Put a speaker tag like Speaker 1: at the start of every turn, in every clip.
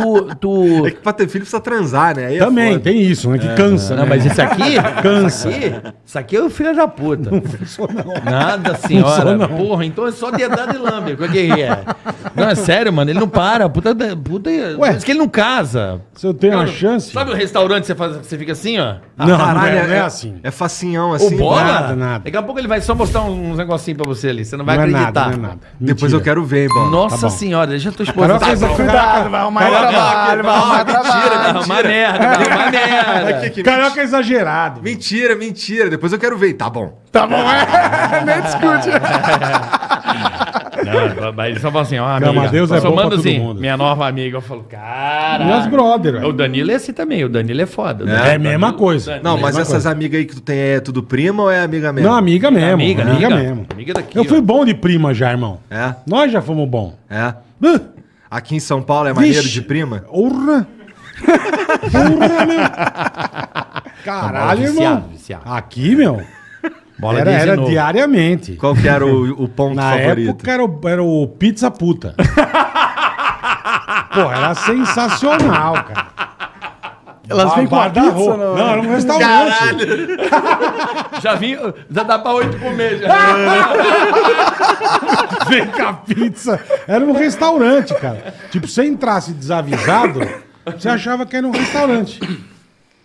Speaker 1: tu. tu...
Speaker 2: É que pra ter filho precisa transar, né? Aí é
Speaker 3: Também,
Speaker 2: foda.
Speaker 3: tem isso, né? Que cansa.
Speaker 1: Não,
Speaker 3: né?
Speaker 1: mas esse aqui.
Speaker 3: Cansa.
Speaker 1: Isso aqui, isso aqui é o filho da puta.
Speaker 3: Não, não.
Speaker 1: Nada, senhora.
Speaker 3: sou, não.
Speaker 1: Porra, então é só dedada e lambe. O que é? Não, é sério, mano. Ele não para. Puta. puta
Speaker 3: Ué.
Speaker 1: Diz que ele não casa.
Speaker 3: Se eu tenho uma
Speaker 1: Não,
Speaker 3: chance.
Speaker 1: Sabe o restaurante que você, faz, você fica assim, ó?
Speaker 3: Não, não,
Speaker 2: Caralho,
Speaker 3: é, não é assim.
Speaker 2: É facinhão
Speaker 1: O
Speaker 2: assim.
Speaker 1: bola?
Speaker 3: nada, nada.
Speaker 1: Daqui a pouco ele vai só mostrar uns negocinhos pra você ali. Você não vai
Speaker 3: não é
Speaker 1: acreditar.
Speaker 3: nada, não é nada.
Speaker 2: Depois eu
Speaker 3: Mentira.
Speaker 2: quero ver, bola.
Speaker 1: Nossa
Speaker 3: Tá
Speaker 1: senhora, deixa a tua esposa.
Speaker 3: Caraca,
Speaker 1: Tá bom.
Speaker 4: Cuidado, vai arrumar trabalho, vai arrumar trabalho.
Speaker 1: Arrumar merda, vai arrumar merda.
Speaker 2: Que-
Speaker 3: Carioca é exagerado.
Speaker 2: Mentira, mentira. Depois eu quero ver. Tá bom.
Speaker 4: Tá bom, é? Nem discute.
Speaker 1: Não, mas ele só fala assim, ó, amiga.
Speaker 3: Não, mas Deus é bom pra todo
Speaker 1: assim,
Speaker 3: mundo.
Speaker 1: minha nova amiga. Eu falo, cara.
Speaker 3: Minhas brother,
Speaker 1: O. Danilo é assim também, o Danilo é foda.
Speaker 2: É,
Speaker 1: Danilo-
Speaker 3: É a mesma coisa.
Speaker 2: Não, mas
Speaker 3: Mesma
Speaker 2: essas amigas aí que tu tem é tudo prima ou é amiga mesmo?
Speaker 3: Não, amiga mesmo.
Speaker 1: Amiga,
Speaker 3: Amiga,
Speaker 1: amiga.
Speaker 3: mesmo.
Speaker 1: Amiga daqui,
Speaker 3: Eu fui
Speaker 1: ó.
Speaker 3: bom de prima já, irmão.
Speaker 2: É?
Speaker 3: Nós já fomos bom.
Speaker 2: É.
Speaker 3: Uh,
Speaker 2: Aqui em São Paulo é maneiro
Speaker 3: Vixe.
Speaker 2: de prima?
Speaker 3: Porra! Porra, meu! Caralho,
Speaker 1: Viciado,
Speaker 3: irmão.
Speaker 1: viciado.
Speaker 3: Aqui, meu,
Speaker 1: Bola
Speaker 3: era, era diariamente.
Speaker 2: Qual que era o, o ponto
Speaker 3: Na
Speaker 2: favorito?
Speaker 3: época era o, era o pizza puta. Pô, era sensacional, cara.
Speaker 4: Elas vêm com a pizza, não?
Speaker 3: Não, era um restaurante.
Speaker 1: Já vim, já dá pra oito comer. Já.
Speaker 3: Vem com a pizza. Era um restaurante, cara. Tipo, você entrasse desavisado, você achava que era um restaurante.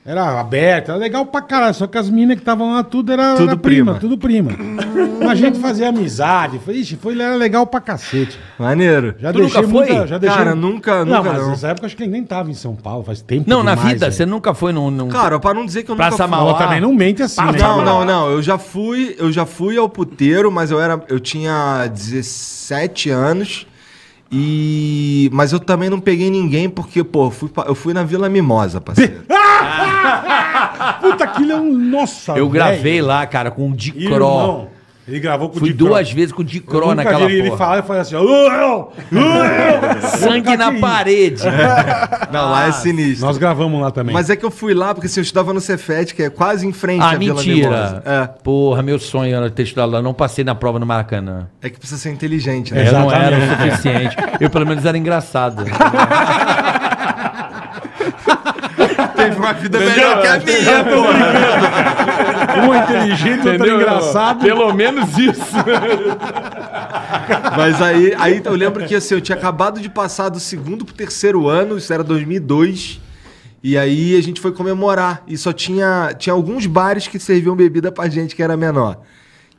Speaker 3: Era aberto, era legal pra caralho. Só que as minas que estavam lá, tudo era,
Speaker 2: Tudo
Speaker 3: era prima,
Speaker 2: prima.
Speaker 3: tudo prima. A gente fazia amizade. Foi, ixi, foi era legal pra cacete.
Speaker 2: Maneiro.
Speaker 3: Já
Speaker 1: Tu nunca foi?
Speaker 3: já deixei...
Speaker 2: Cara, nunca,
Speaker 3: Não,
Speaker 2: nunca
Speaker 3: mas
Speaker 2: não.
Speaker 3: nessa época acho que ele nem tava em São Paulo, faz tempo
Speaker 1: Não, na
Speaker 3: demais,
Speaker 1: vida,
Speaker 3: velho.
Speaker 1: você nunca foi num. num...
Speaker 2: Cara, pra não dizer que eu
Speaker 1: Praça
Speaker 2: nunca fui.
Speaker 1: Mauá.
Speaker 3: Também não mente assim, né?
Speaker 2: Não, não, não. Eu já fui, eu já fui ao puteiro, mas eu era, eu tinha 17 anos. E mas eu também não peguei ninguém porque, pô, eu fui, eu fui na Vila Mimosa, parceiro.
Speaker 3: Puta, aquilo é um... Nossa,
Speaker 1: Eu
Speaker 3: velho.
Speaker 1: gravei lá, cara, com o Dicró.
Speaker 3: Ele gravou com o
Speaker 1: Fui
Speaker 3: Dicró.
Speaker 1: duas vezes com o Dicró naquela
Speaker 3: vi ele
Speaker 1: porra.
Speaker 3: falar e falar assim, ó, "Uau, uau".
Speaker 1: Sangue na parede.
Speaker 2: Não, lá é sinistro.
Speaker 3: Nós gravamos lá também.
Speaker 2: Mas é que eu fui lá porque assim, eu estudava no Cefet, que é quase em frente
Speaker 1: Ah,
Speaker 2: à Vila
Speaker 1: mentira.
Speaker 2: Mimosa. É.
Speaker 1: Porra, meu sonho era ter estudado lá. Não passei na prova no Maracanã.
Speaker 2: É que precisa ser inteligente,
Speaker 1: É,
Speaker 2: né?
Speaker 1: eu não era o suficiente. Eu, pelo menos, era engraçado.
Speaker 2: Uma vida melhor que a minha, pô.
Speaker 3: Um é inteligente, outro engraçado.
Speaker 1: Pelo menos isso.
Speaker 2: Mas aí, aí eu lembro que assim, eu tinha acabado de passar do segundo pro terceiro ano, isso era 2002. E aí a gente foi comemorar. E só tinha, tinha alguns bares que serviam bebida pra gente que era menor.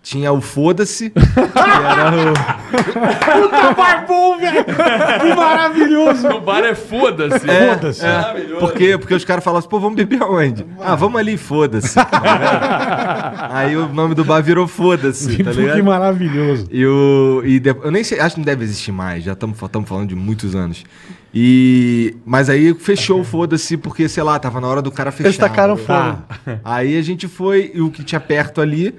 Speaker 2: Tinha o Foda-se, que era o.
Speaker 3: Puta barbom, velho! Que maravilhoso!
Speaker 1: No bar é foda-se.
Speaker 2: É,
Speaker 3: Foda-se.
Speaker 2: é. Por quê? Porque os caras falavam assim, pô, vamos beber aonde? Ah, vamos ali, foda-se. Tá aí o nome do bar virou Foda-se, tá
Speaker 3: que
Speaker 2: ligado?
Speaker 3: maravilhoso.
Speaker 2: E, o, e de- eu nem sei, acho que não deve existir mais, já estamos falando de muitos anos. E, mas aí fechou, foda-se, porque, sei lá, tava na hora do cara fechar.
Speaker 4: Eles tacaram
Speaker 2: né?
Speaker 4: fogo.
Speaker 2: Aí a gente foi, e o que tinha perto ali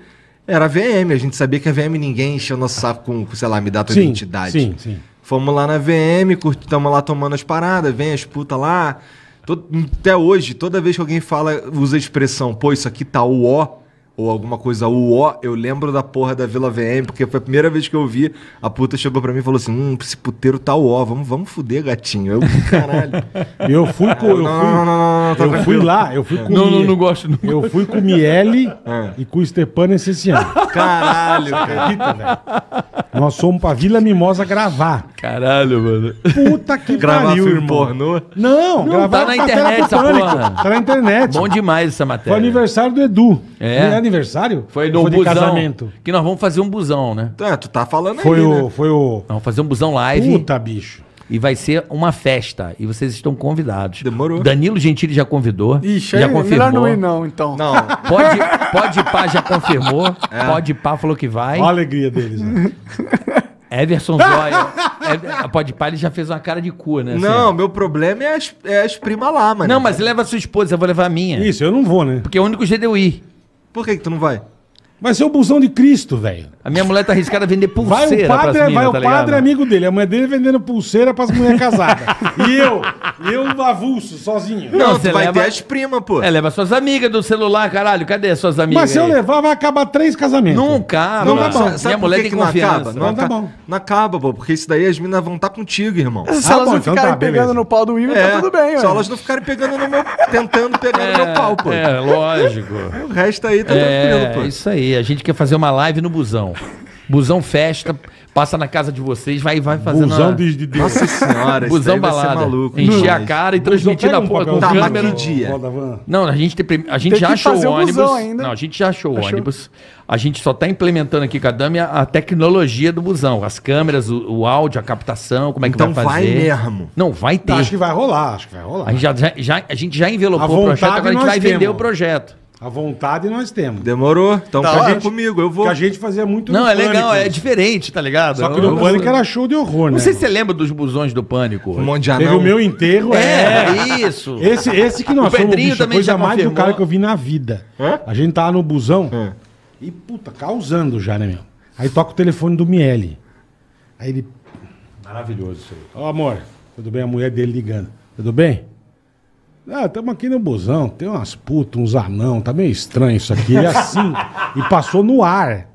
Speaker 2: era a VM. A gente sabia que a VM ninguém encheu nosso saco com, com, sei lá, me dá tua
Speaker 3: Sim,
Speaker 2: identidade.
Speaker 3: sim, sim.
Speaker 2: Fomos lá na VM, estamos lá tomando as paradas, vem as putas lá. Todo- até hoje, toda vez que alguém fala, usa a expressão, pô, isso aqui tá o ó, ou alguma coisa o ó, eu lembro da porra da Vila VM, porque foi a primeira vez que eu vi, a puta chegou pra mim e falou assim, hum, esse puteiro tá o ó, vamos, vamos fuder, gatinho. Eu, caralho.
Speaker 3: Eu fui com. Eu
Speaker 2: não,
Speaker 3: fui,
Speaker 2: não, não, não, não, tá
Speaker 3: eu fui lá, eu fui com.
Speaker 1: Não, não, não gosto. Não.
Speaker 3: Eu fui com o Miele
Speaker 2: Ah.
Speaker 3: e com o Stepan Essenciano.
Speaker 2: Caralho, cara.
Speaker 3: Acredita, velho? Nós fomos pra Vila Mimosa gravar.
Speaker 1: Caralho, mano.
Speaker 3: Puta que
Speaker 2: Gravar
Speaker 3: pariu,
Speaker 2: filme
Speaker 3: irmão.
Speaker 2: pornô?
Speaker 3: Não, gravar
Speaker 1: tá na internet essa porra.
Speaker 3: Tá na internet.
Speaker 1: Bom demais essa matéria.
Speaker 3: Foi aniversário do Edu.
Speaker 1: É?
Speaker 3: Não é aniversário?
Speaker 1: Foi no
Speaker 3: de
Speaker 1: busão.
Speaker 3: casamento.
Speaker 1: Que nós vamos fazer um busão, né?
Speaker 2: É, tu tá falando
Speaker 3: Foi
Speaker 2: aí,
Speaker 3: o,
Speaker 2: né?
Speaker 3: foi o.
Speaker 1: Nós vamos fazer um busão live.
Speaker 3: Puta, bicho.
Speaker 1: E vai ser uma festa. E vocês estão convidados.
Speaker 2: Demorou.
Speaker 1: Danilo Gentili já convidou.
Speaker 4: Ixi,
Speaker 1: já
Speaker 4: aí, melhor não ir não, então.
Speaker 2: Não,
Speaker 1: Pode, pode pá já confirmou.
Speaker 2: É.
Speaker 1: Pode pá falou que vai.
Speaker 3: Olha a alegria deles. né?
Speaker 1: Everson Zóia. É, pode pá ele já fez uma cara de cu, né? assim.
Speaker 2: não, meu problema é as, é as primas lá, mano.
Speaker 1: Não, mas leva a sua esposa, eu vou levar a minha.
Speaker 3: Isso, eu não vou, né?
Speaker 1: Porque é o único jeito de eu ir.
Speaker 2: Por que que tu não vai?
Speaker 3: Vai ser o busão de Cristo, velho.
Speaker 1: A minha mulher tá arriscada a vender
Speaker 3: Vai
Speaker 1: pulseira
Speaker 3: o padre,
Speaker 1: pras
Speaker 3: vai
Speaker 1: minas,
Speaker 3: o
Speaker 1: tá
Speaker 3: padre
Speaker 1: ligado?
Speaker 3: amigo dele, a mulher dele vendendo pulseira pras mulheres casadas. e eu, eu avulso, sozinho.
Speaker 2: Não,
Speaker 1: Não,
Speaker 2: tu
Speaker 1: você
Speaker 2: vai
Speaker 1: leva-
Speaker 2: ter as primas, pô.
Speaker 1: É, leva suas amigas do celular, caralho. Cadê suas amigas?
Speaker 3: Mas se eu
Speaker 1: aí?
Speaker 3: levar, vai acabar três casamentos.
Speaker 1: Nunca,
Speaker 3: Não,
Speaker 1: mano.
Speaker 3: tá bom.
Speaker 1: Minha
Speaker 2: por
Speaker 1: mulher
Speaker 2: que
Speaker 1: tem
Speaker 2: que não
Speaker 1: confiança.
Speaker 2: acaba? Não,
Speaker 3: Então tá
Speaker 2: aca-
Speaker 3: bom.
Speaker 2: não acaba, pô, porque isso daí as minas vão estar contigo, irmão.
Speaker 4: Se
Speaker 3: Ah,
Speaker 4: elas
Speaker 3: bom,
Speaker 4: não
Speaker 3: então
Speaker 4: ficarem
Speaker 3: tá, beleza.
Speaker 4: pegando no pau do Igor,
Speaker 2: É,
Speaker 4: tá tudo bem,
Speaker 2: só
Speaker 4: ué.
Speaker 2: elas não ficarem pegando no meu. tentando pegar no meu pau, pô.
Speaker 1: É, lógico.
Speaker 2: O resto aí tá
Speaker 1: É,
Speaker 2: tranquilo, pô.
Speaker 1: isso aí. A gente quer fazer uma live no busão. Busão festa, passa na casa de vocês, vai, vai fazendo.
Speaker 3: Busão
Speaker 1: uma-
Speaker 3: de, de Deus.
Speaker 2: Nossa senhora,
Speaker 1: busão
Speaker 2: vai
Speaker 1: balada.
Speaker 2: maluco.
Speaker 1: Encher a cara e
Speaker 3: Busão,
Speaker 1: transmitir na
Speaker 3: um
Speaker 1: porra com
Speaker 2: Tá, mas
Speaker 1: câmera.
Speaker 2: que dia?
Speaker 1: Não, a gente, tem, a gente
Speaker 4: Tem
Speaker 1: já achou o
Speaker 4: o
Speaker 1: ônibus.
Speaker 4: ainda.
Speaker 1: Não, a gente já achou o
Speaker 4: Achou.
Speaker 1: ônibus. A gente só tá implementando aqui com a Dami a, a tecnologia do busão. As câmeras, o, o áudio, a captação, como é que
Speaker 2: Então
Speaker 1: vai
Speaker 2: vai
Speaker 1: fazer.
Speaker 2: mesmo.
Speaker 1: Não, vai ter.
Speaker 3: Acho que vai rolar, acho que vai rolar.
Speaker 1: A gente já, já, já- a gente já
Speaker 3: A
Speaker 1: envelopou o projeto, agora a gente vai vender
Speaker 3: temos.
Speaker 1: o projeto.
Speaker 3: A vontade nós temos.
Speaker 2: Demorou? Então
Speaker 4: Tá ótimo.
Speaker 2: comigo, eu vou.
Speaker 3: Que a gente fazia muito
Speaker 1: Não,
Speaker 3: no
Speaker 1: é legal,
Speaker 3: Pânico.
Speaker 1: é diferente, tá ligado?
Speaker 3: Só que
Speaker 1: Eu-
Speaker 3: no Pânico era show de horror, né?
Speaker 1: Não sei se você lembra dos busões do Pânico.
Speaker 2: Um monte de
Speaker 3: Teve
Speaker 2: anão.
Speaker 3: o meu enterro, é.
Speaker 1: É, isso.
Speaker 3: Esse, esse que nós
Speaker 1: O Pedrinho
Speaker 3: bicho,
Speaker 1: também
Speaker 3: coisa
Speaker 1: já
Speaker 3: mais do
Speaker 1: confirmou.
Speaker 3: cara que eu vi na vida.
Speaker 2: Hã?
Speaker 3: A gente tava no busão
Speaker 2: Hã?
Speaker 3: e, puta, causando já, né, meu? Aí toca o telefone do Miele. Aí ele... Maravilhoso isso aí. Ó, amor, tudo bem? A mulher dele ligando. Tudo bem? Ah, estamos aqui no busão, tem umas putas, uns anão, tá meio estranho isso aqui. E assim, e passou no ar.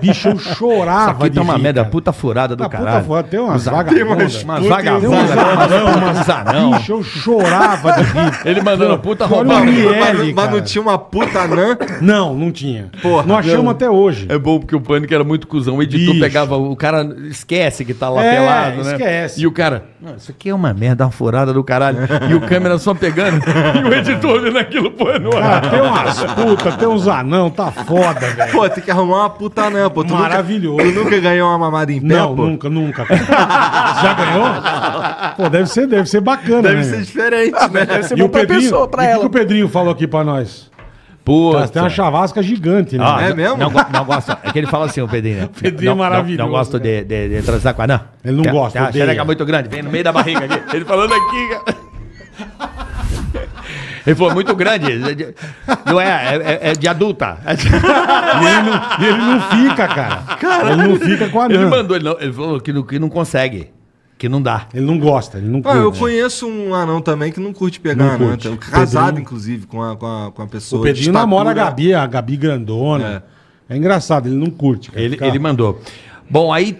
Speaker 3: Bicho, eu chorava
Speaker 1: Isso aqui tá uma merda, puta furada do
Speaker 3: puta
Speaker 1: caralho.
Speaker 3: foda, tem umas vagabundas.
Speaker 1: umas
Speaker 3: Tem
Speaker 1: vagabundas, umas anão.
Speaker 3: Bicho, eu chorava de rir.
Speaker 1: Ele mandando puta.
Speaker 3: Miele,
Speaker 2: Mas, mas não tinha uma puta anã.
Speaker 3: Não, não tinha.
Speaker 2: Porra.
Speaker 3: não achamos até hoje.
Speaker 1: É bom porque o pânico era muito cuzão. O editor
Speaker 3: Bicho.
Speaker 1: pegava. O cara esquece que tá lá
Speaker 3: É,
Speaker 1: pelado, né?
Speaker 3: esquece.
Speaker 1: E o cara. Não, isso aqui é uma merda, uma furada do caralho. e o câmera só pegando. e o editor olhando aquilo, pô, ar.
Speaker 3: Cara, tem umas putas, tem uns anão, tá foda, velho.
Speaker 2: Pô, tem que arrumar uma puta anã, pô. Tu
Speaker 3: Maravilhoso.
Speaker 2: Nunca, tu nunca ganhou uma mamada em pé,
Speaker 3: Não,
Speaker 2: pô?
Speaker 3: nunca, nunca. Já ganhou? Pô, deve ser, deve ser bacana,
Speaker 2: Deve
Speaker 3: né?
Speaker 2: ser diferente, né?
Speaker 4: Deve ser
Speaker 3: E o
Speaker 4: bom pra
Speaker 3: Pedrinho,
Speaker 4: pessoa, pra
Speaker 3: e o que
Speaker 4: ela.
Speaker 3: que o Pedrinho falou aqui pra nós?
Speaker 1: Pô,
Speaker 3: tem uma chavasca gigante, né?
Speaker 1: Ah,
Speaker 2: É
Speaker 1: não-
Speaker 2: mesmo?
Speaker 1: Não, não gosta. É que ele fala assim, o Pedrinho. né?
Speaker 3: Pedrinho é
Speaker 1: não,
Speaker 3: maravilhoso,
Speaker 1: Não, não gosto de, de, de transar com a Anã.
Speaker 3: Ele não
Speaker 1: Tem-
Speaker 3: gosta,
Speaker 1: Tem uma xereca muito grande, vem no meio da barriga aqui. Ele falando aqui, cara. Ele falou, muito grande. Não é, é, é- é de adulta.
Speaker 3: E ele não, e ele não fica, cara. Ele não fica com a
Speaker 1: Ele
Speaker 3: anã.
Speaker 1: mandou, ele, não, ele falou que não, que não consegue. Que não dá.
Speaker 3: Ele não gosta, ele não
Speaker 2: Ah, eu conheço um anão também que não curte pegar
Speaker 3: Não
Speaker 2: anã.
Speaker 3: curte.
Speaker 2: tá? Casado,
Speaker 3: Pedrinho.
Speaker 2: inclusive, com a, com a, com a pessoa.
Speaker 3: O Pedrinho namora a
Speaker 2: estatura.
Speaker 3: Gabi, a Gabi grandona. É. engraçado, ele não curte. cara.
Speaker 1: Ele,
Speaker 3: Fica-
Speaker 1: ele mandou. Bom, aí